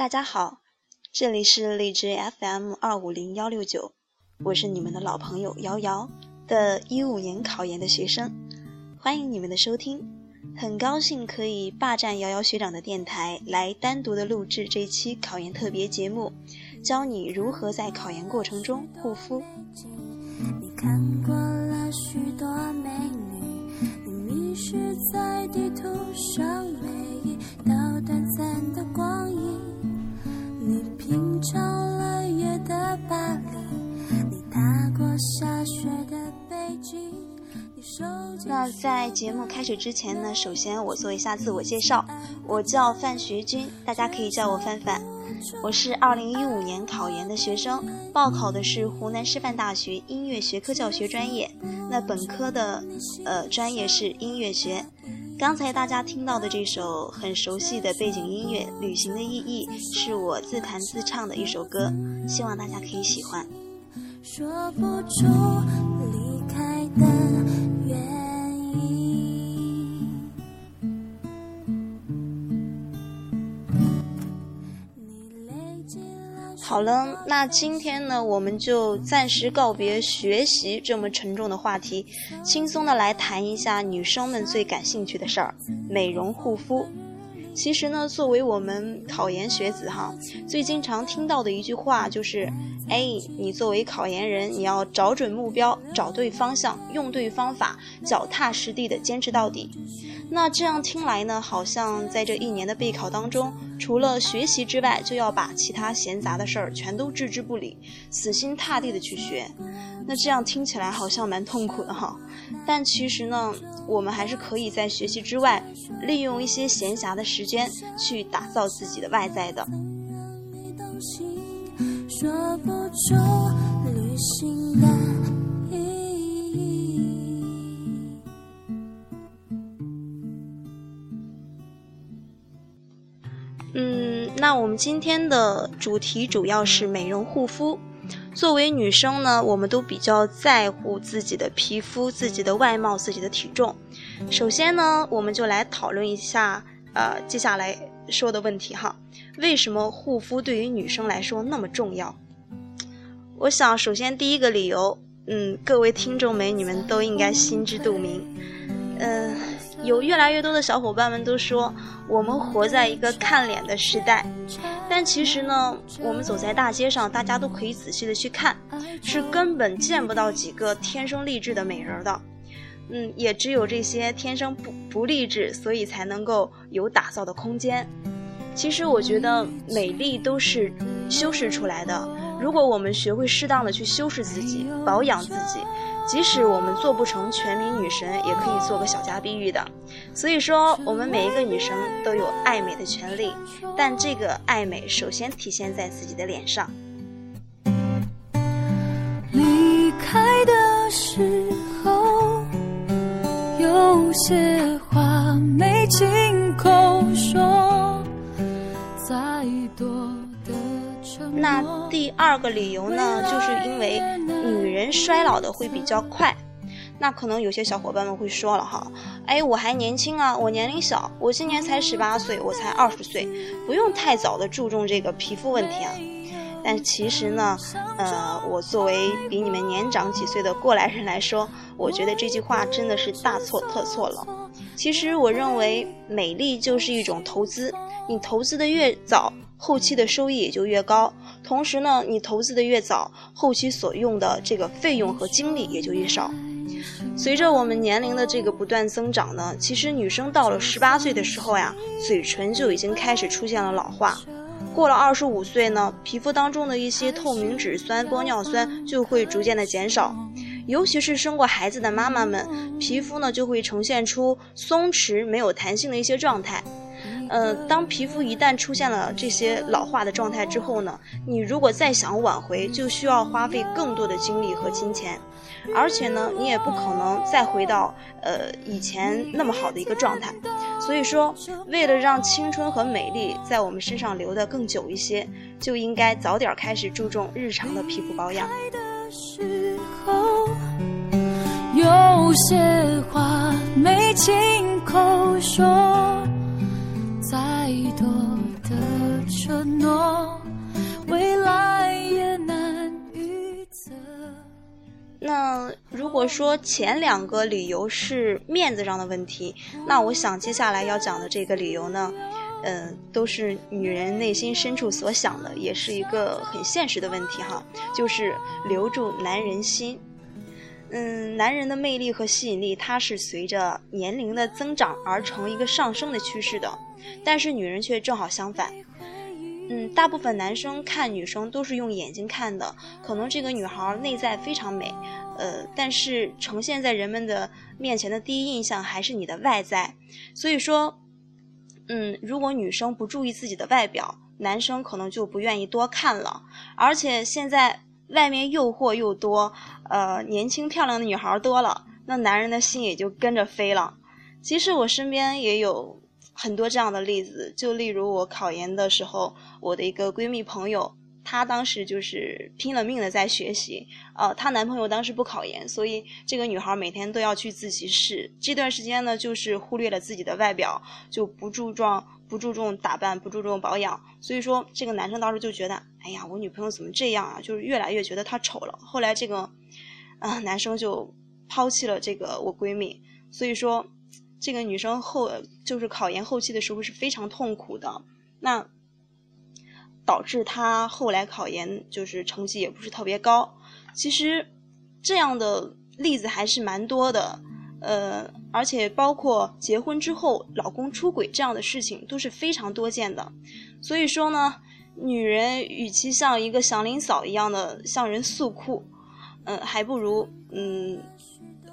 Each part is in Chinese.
大家好，这里是荔枝 FM 二五零幺六九，我是你们的老朋友瑶瑶的一五年考研的学生，欢迎你们的收听，很高兴可以霸占瑶瑶学长的电台来单独的录制这期考研特别节目，教你如何在考研过程中护肤。你看过了许多美女，你迷失在地图上每一道短暂的光影。你品尝了夜的巴黎，你踏过下雪的。那在节目开始之前呢，首先我做一下自我介绍，我叫范学军，大家可以叫我范范。我是二零一五年考研的学生，报考的是湖南师范大学音乐学科教学专业，那本科的呃专业是音乐学。刚才大家听到的这首很熟悉的背景音乐《旅行的意义》，是我自弹自唱的一首歌，希望大家可以喜欢。说不出离开的好了，那今天呢，我们就暂时告别学习这么沉重的话题，轻松的来谈一下女生们最感兴趣的事儿——美容护肤。其实呢，作为我们考研学子哈，最经常听到的一句话就是：哎，你作为考研人，你要找准目标，找对方向，用对方法，脚踏实地的坚持到底。那这样听来呢，好像在这一年的备考当中，除了学习之外，就要把其他闲杂的事儿全都置之不理，死心塌地的去学。那这样听起来好像蛮痛苦的哈。但其实呢，我们还是可以在学习之外，利用一些闲暇的时间去打造自己的外在的。说不出旅行那我们今天的主题主要是美容护肤。作为女生呢，我们都比较在乎自己的皮肤、自己的外貌、自己的体重。首先呢，我们就来讨论一下，呃，接下来说的问题哈。为什么护肤对于女生来说那么重要？我想，首先第一个理由，嗯，各位听众美女们都应该心知肚明，有越来越多的小伙伴们都说，我们活在一个看脸的时代，但其实呢，我们走在大街上，大家都可以仔细的去看，是根本见不到几个天生丽质的美人的，嗯，也只有这些天生不不丽质，所以才能够有打造的空间。其实我觉得美丽都是修饰出来的，如果我们学会适当的去修饰自己，保养自己。即使我们做不成全民女神，也可以做个小家碧玉的。所以说，我们每一个女生都有爱美的权利，但这个爱美首先体现在自己的脸上。离开的时候，有些话没亲口说，再多。那第二个理由呢，就是因为女人衰老的会比较快。那可能有些小伙伴们会说了哈，哎，我还年轻啊，我年龄小，我今年才十八岁，我才二十岁，不用太早的注重这个皮肤问题啊。但其实呢，呃，我作为比你们年长几岁的过来人来说，我觉得这句话真的是大错特错了。其实我认为，美丽就是一种投资，你投资的越早。后期的收益也就越高，同时呢，你投资的越早，后期所用的这个费用和精力也就越少。随着我们年龄的这个不断增长呢，其实女生到了十八岁的时候呀，嘴唇就已经开始出现了老化。过了二十五岁呢，皮肤当中的一些透明质酸、玻尿酸就会逐渐的减少，尤其是生过孩子的妈妈们，皮肤呢就会呈现出松弛、没有弹性的一些状态。呃，当皮肤一旦出现了这些老化的状态之后呢，你如果再想挽回，就需要花费更多的精力和金钱，而且呢，你也不可能再回到呃以前那么好的一个状态。所以说，为了让青春和美丽在我们身上留得更久一些，就应该早点开始注重日常的皮肤保养。有些话没亲口说。再多的承诺，未来也难预测。那如果说前两个理由是面子上的问题，那我想接下来要讲的这个理由呢，嗯，都是女人内心深处所想的，也是一个很现实的问题哈，就是留住男人心。嗯，男人的魅力和吸引力，它是随着年龄的增长而成一个上升的趋势的，但是女人却正好相反。嗯，大部分男生看女生都是用眼睛看的，可能这个女孩内在非常美，呃，但是呈现在人们的面前的第一印象还是你的外在。所以说，嗯，如果女生不注意自己的外表，男生可能就不愿意多看了。而且现在外面诱惑又多，呃，年轻漂亮的女孩多了，那男人的心也就跟着飞了。其实我身边也有。很多这样的例子，就例如我考研的时候，我的一个闺蜜朋友，她当时就是拼了命的在学习，呃，她男朋友当时不考研，所以这个女孩每天都要去自习室。这段时间呢，就是忽略了自己的外表，就不注重不注重打扮，不注重保养。所以说，这个男生当时就觉得，哎呀，我女朋友怎么这样啊？就是越来越觉得她丑了。后来这个，啊，男生就抛弃了这个我闺蜜。所以说。这个女生后就是考研后期的时候是非常痛苦的，那导致她后来考研就是成绩也不是特别高。其实这样的例子还是蛮多的，呃，而且包括结婚之后老公出轨这样的事情都是非常多见的。所以说呢，女人与其像一个祥林嫂一样的向人诉苦，嗯，还不如嗯。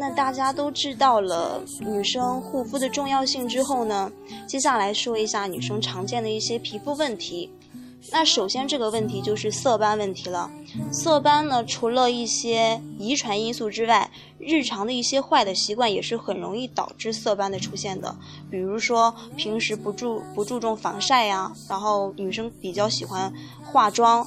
那大家都知道了女生护肤的重要性之后呢，接下来说一下女生常见的一些皮肤问题。那首先这个问题就是色斑问题了。色斑呢，除了一些遗传因素之外，日常的一些坏的习惯也是很容易导致色斑的出现的。比如说平时不注不注重防晒呀，然后女生比较喜欢化妆。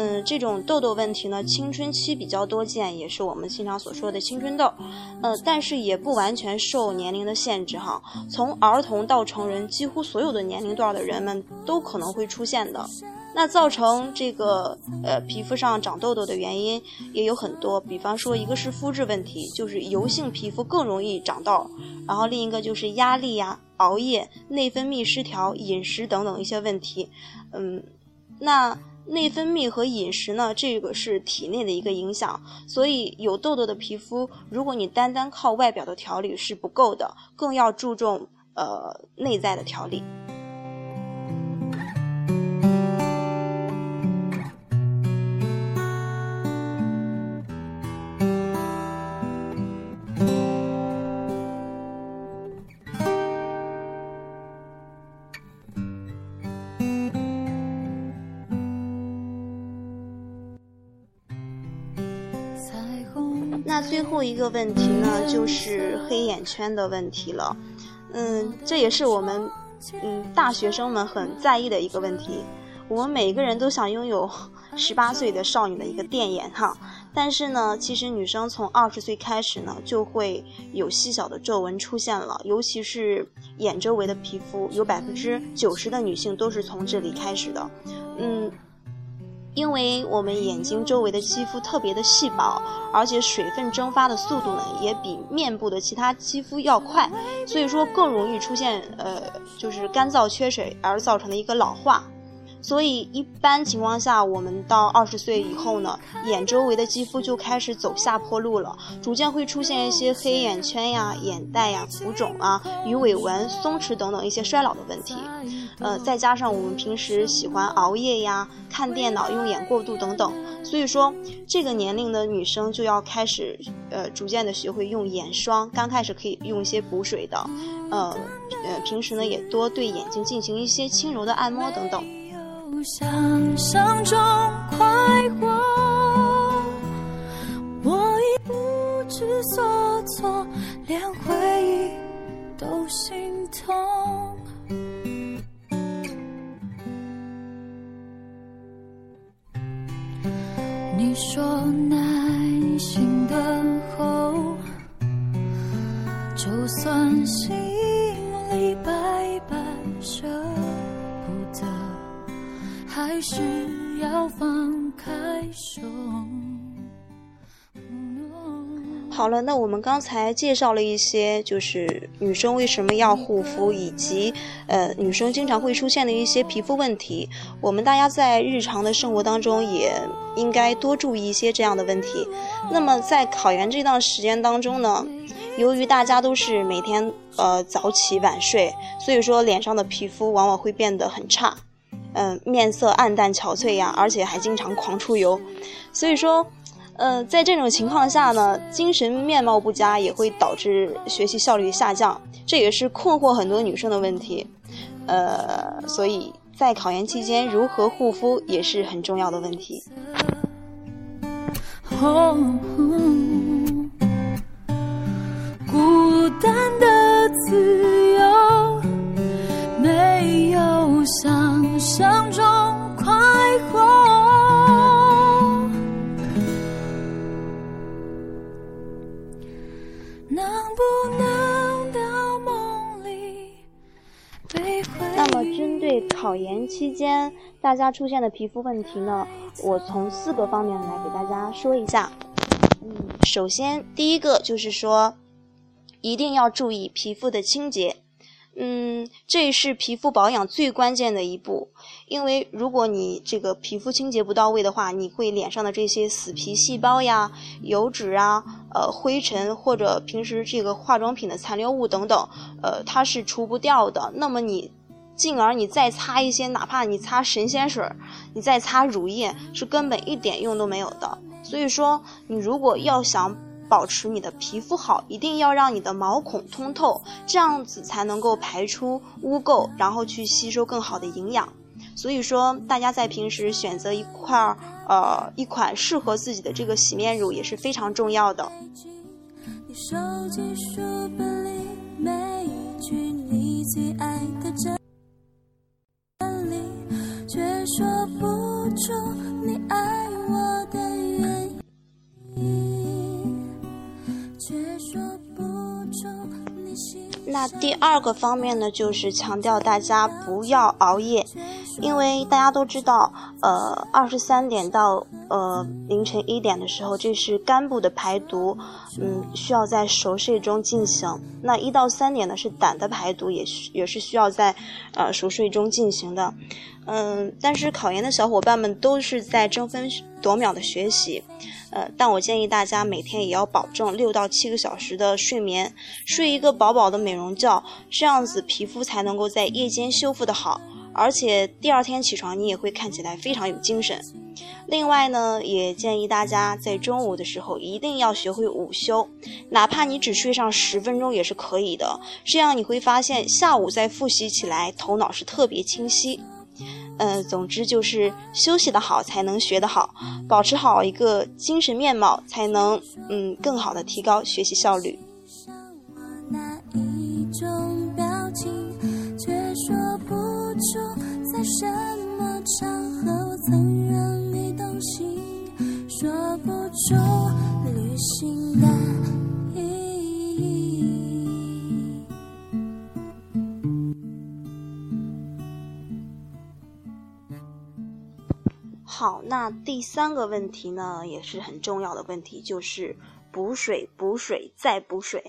嗯，这种痘痘问题呢，青春期比较多见，也是我们经常所说的青春痘。呃，但是也不完全受年龄的限制哈，从儿童到成人，几乎所有的年龄段的人们都可能会出现的。那造成这个呃皮肤上长痘痘的原因也有很多，比方说一个是肤质问题，就是油性皮肤更容易长痘，然后另一个就是压力呀、熬夜、内分泌失调、饮食等等一些问题。嗯，那。内分泌和饮食呢，这个是体内的一个影响，所以有痘痘的皮肤，如果你单单靠外表的调理是不够的，更要注重呃内在的调理。那最后一个问题呢，就是黑眼圈的问题了。嗯，这也是我们嗯大学生们很在意的一个问题。我们每个人都想拥有 十八岁的少女的一个电眼哈，但是呢，其实女生从二十岁开始呢，就会有细小的皱纹出现了，尤其是眼周围的皮肤，有百分之九十的女性都是从这里开始的。嗯。因为我们眼睛周围的肌肤特别的细薄，而且水分蒸发的速度呢也比面部的其他肌肤要快，所以说更容易出现呃就是干燥缺水而造成的一个老化。所以一般情况下，我们到二十岁以后呢，眼周围的肌肤就开始走下坡路了，逐渐会出现一些黑眼圈呀、眼袋呀、浮肿啊、鱼尾纹、松弛等等一些衰老的问题。呃，再加上我们平时喜欢熬夜呀、看电脑、用眼过度等等，所以说这个年龄的女生就要开始呃，逐渐的学会用眼霜。刚开始可以用一些补水的，呃呃，平时呢也多对眼睛进行一些轻柔的按摩等等。不想象中快活，我已不知所措，连回忆都心痛。你说耐心等候，就算心还是要放开手。好了，那我们刚才介绍了一些，就是女生为什么要护肤，以及呃女生经常会出现的一些皮肤问题。我们大家在日常的生活当中也应该多注意一些这样的问题。那么在考研这段时间当中呢，由于大家都是每天呃早起晚睡，所以说脸上的皮肤往往会变得很差，嗯、面色暗淡憔悴呀，而且还经常狂出油，所以说。呃，在这种情况下呢，精神面貌不佳也会导致学习效率下降，这也是困惑很多女生的问题。呃，所以在考研期间如何护肤也是很重要的问题。哦，孤单的自由，没有想象中快活。能不能到梦里那么，针对考研期间大家出现的皮肤问题呢，我从四个方面来给大家说一下。嗯，首先第一个就是说，一定要注意皮肤的清洁。嗯，这是皮肤保养最关键的一步，因为如果你这个皮肤清洁不到位的话，你会脸上的这些死皮细胞呀、油脂啊、呃灰尘或者平时这个化妆品的残留物等等，呃，它是除不掉的。那么你进而你再擦一些，哪怕你擦神仙水，你再擦乳液，是根本一点用都没有的。所以说，你如果要想保持你的皮肤好，一定要让你的毛孔通透，这样子才能够排出污垢，然后去吸收更好的营养。所以说，大家在平时选择一块儿呃一款适合自己的这个洗面乳也是非常重要的。你手机书本里每一句你最爱的真那第二个方面呢，就是强调大家不要熬夜，因为大家都知道，呃，二十三点到呃凌晨一点的时候，这是肝部的排毒，嗯，需要在熟睡中进行。那一到三点呢，是胆的排毒，也需也是需要在呃熟睡中进行的。嗯，但是考研的小伙伴们都是在争分夺秒的学习，呃，但我建议大家每天也要保证六到七个小时的睡眠，睡一个饱饱的美容觉，这样子皮肤才能够在夜间修复的好，而且第二天起床你也会看起来非常有精神。另外呢，也建议大家在中午的时候一定要学会午休，哪怕你只睡上十分钟也是可以的，这样你会发现下午再复习起来头脑是特别清晰。嗯，总之就是休息的好才能学得好，保持好一个精神面貌，才能嗯更好的提高学习效率。好，那第三个问题呢，也是很重要的问题，就是补水、补水再补水。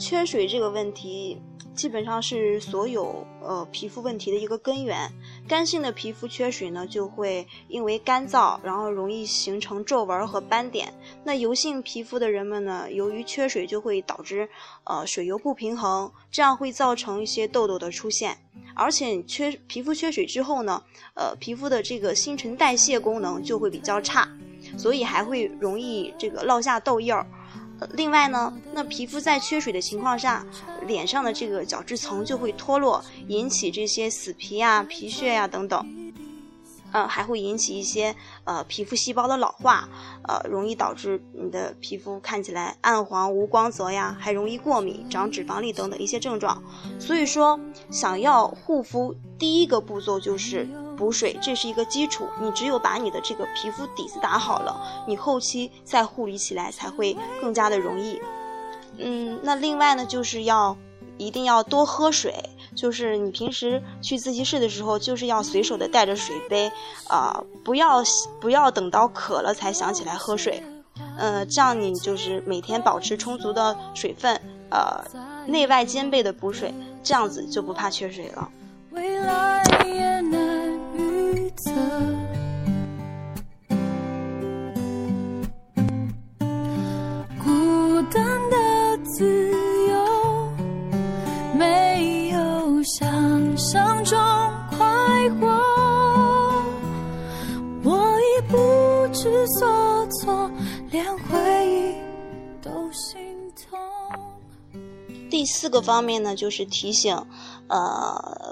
缺水这个问题，基本上是所有呃皮肤问题的一个根源。干性的皮肤缺水呢，就会因为干燥，然后容易形成皱纹和斑点。那油性皮肤的人们呢，由于缺水，就会导致呃水油不平衡，这样会造成一些痘痘的出现。而且缺皮肤缺水之后呢，呃皮肤的这个新陈代谢功能就会比较差，所以还会容易这个落下痘印儿。另外呢，那皮肤在缺水的情况下，脸上的这个角质层就会脱落，引起这些死皮呀、皮屑呀等等，呃，还会引起一些呃皮肤细胞的老化，呃，容易导致你的皮肤看起来暗黄无光泽呀，还容易过敏、长脂肪粒等等一些症状。所以说，想要护肤，第一个步骤就是。补水，这是一个基础。你只有把你的这个皮肤底子打好了，你后期再护理起来才会更加的容易。嗯，那另外呢，就是要一定要多喝水。就是你平时去自习室的时候，就是要随手的带着水杯，啊，不要不要等到渴了才想起来喝水。呃，这样你就是每天保持充足的水分，呃，内外兼备的补水，这样子就不怕缺水了。未来也难预测。孤单的自由，没有想象中快活。我已不知所措，连回忆都心痛。第四个方面呢，就是提醒，呃。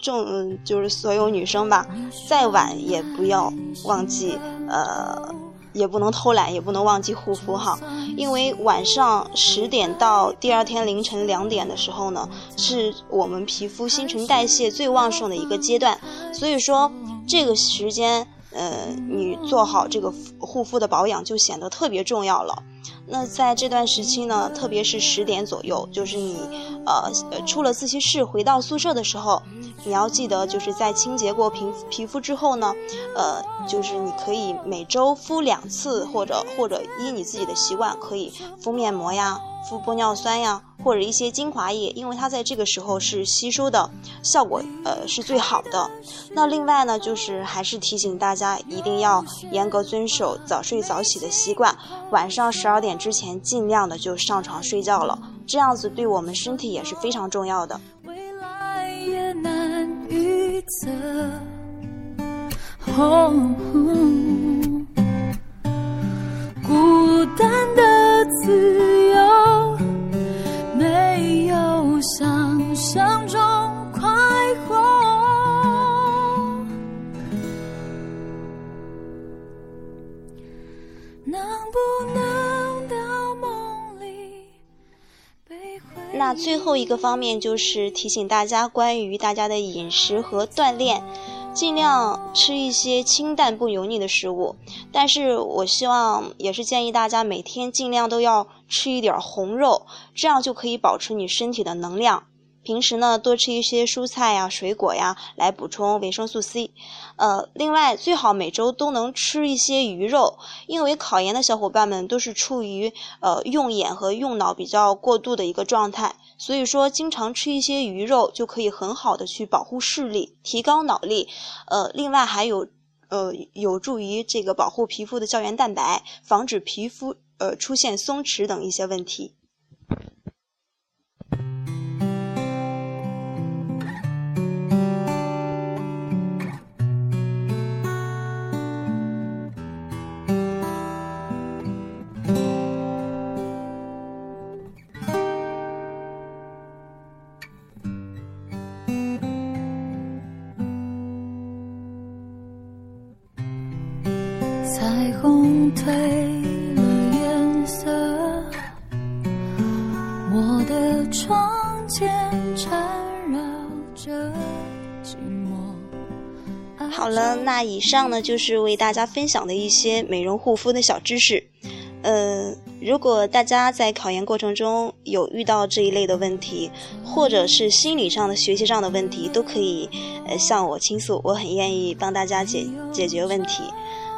重就是所有女生吧，再晚也不要忘记，呃，也不能偷懒，也不能忘记护肤哈。因为晚上十点到第二天凌晨两点的时候呢，是我们皮肤新陈代谢最旺盛的一个阶段，所以说这个时间，呃，你做好这个护肤的保养就显得特别重要了。那在这段时期呢，特别是十点左右，就是你，呃，出了自习室回到宿舍的时候。你要记得，就是在清洁过皮皮肤之后呢，呃，就是你可以每周敷两次，或者或者依你自己的习惯，可以敷面膜呀，敷玻尿酸呀，或者一些精华液，因为它在这个时候是吸收的效果，呃，是最好的。那另外呢，就是还是提醒大家一定要严格遵守早睡早起的习惯，晚上十二点之前尽量的就上床睡觉了，这样子对我们身体也是非常重要的。也难色，哦孤单的自由，没有想象中快活。能不能那最后一个方面就是提醒大家关于大家的饮食和锻炼，尽量吃一些清淡不油腻的食物。但是我希望也是建议大家每天尽量都要吃一点红肉，这样就可以保持你身体的能量。平时呢，多吃一些蔬菜呀、水果呀，来补充维生素 C。呃，另外最好每周都能吃一些鱼肉，因为考研的小伙伴们都是处于呃用眼和用脑比较过度的一个状态，所以说经常吃一些鱼肉就可以很好的去保护视力、提高脑力。呃，另外还有呃有助于这个保护皮肤的胶原蛋白，防止皮肤呃出现松弛等一些问题。好了，那以上呢就是为大家分享的一些美容护肤的小知识。呃，如果大家在考研过程中有遇到这一类的问题，或者是心理上的、学习上的问题，都可以呃向我倾诉，我很愿意帮大家解解决问题。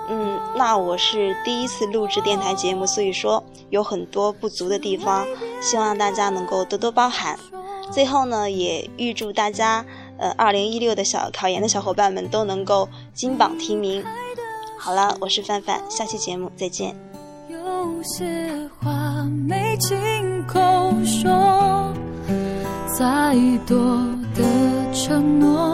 嗯，那我是第一次录制电台节目，所以说有很多不足的地方，希望大家能够多多包涵。最后呢，也预祝大家呃二零一六的小考研的小伙伴们都能够金榜题名。好了，我是范范，下期节目再见。有些话没亲口说，再多的承诺。